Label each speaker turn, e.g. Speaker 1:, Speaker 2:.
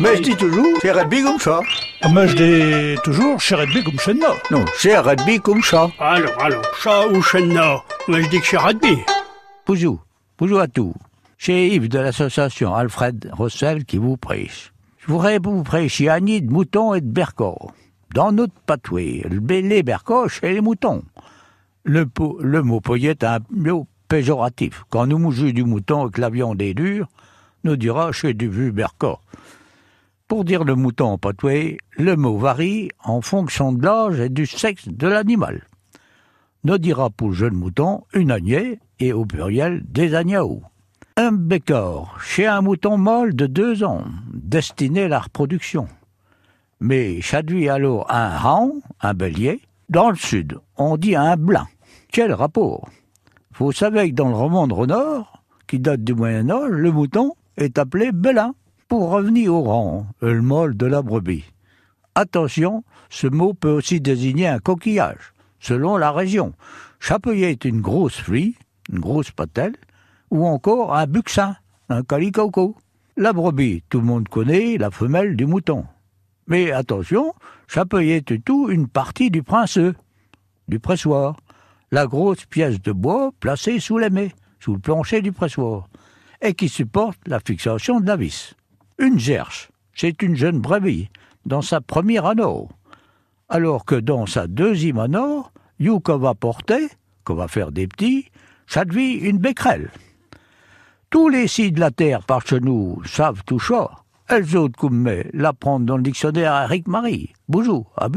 Speaker 1: Mais je dis toujours, c'est rugby comme ça.
Speaker 2: Mais je dis toujours, chez Redby comme chez nous.
Speaker 1: Non, c'est rugby comme ça.
Speaker 3: Alors, alors, chat ou chenna Moi, je dis que c'est rugby.
Speaker 1: Bonjour, bonjour à tous. C'est Yves de l'association Alfred Rossel qui vous prêche. Je voudrais vous prêcher Annie de moutons et de bercots. Dans notre patouille, les bercots chez les moutons. Le, po- le mot poillet est un mot péjoratif. Quand nous mangeons du mouton et que la viande est dure, nous dira chez du vu bercot. Pour dire le mouton en patouille, le mot varie en fonction de l'âge et du sexe de l'animal. Nous dira pour jeune mouton une agnée et au pluriel des agneaux. Un bécor chez un mouton mâle de deux ans, destiné à la reproduction. Mais traduit alors un ran, un bélier. Dans le sud, on dit un blanc. Quel rapport? Faut savoir que dans le roman de Renard, qui date du Moyen Âge, le mouton est appelé belin. Pour revenir au rang, le mâle de la brebis. Attention, ce mot peut aussi désigner un coquillage, selon la région. Chapelier est une grosse fruit, une grosse patelle, ou encore un buxin, un calicoco. La brebis, tout le monde connaît la femelle du mouton. Mais attention, chapelier est tout une partie du princeux, du pressoir, la grosse pièce de bois placée sous les mets, sous le plancher du pressoir, et qui supporte la fixation de la vis. Une gerche, c'est une jeune brebis, dans sa première anneau, alors que dans sa deuxième anneau, qu'on va porter, qu'on va faire des petits, ça devient une becquerelle. Tous les sites de la terre par chez nous savent tout ça. Elles autres comme mais l'apprendre dans le dictionnaire Eric Marie. Bonjour, à.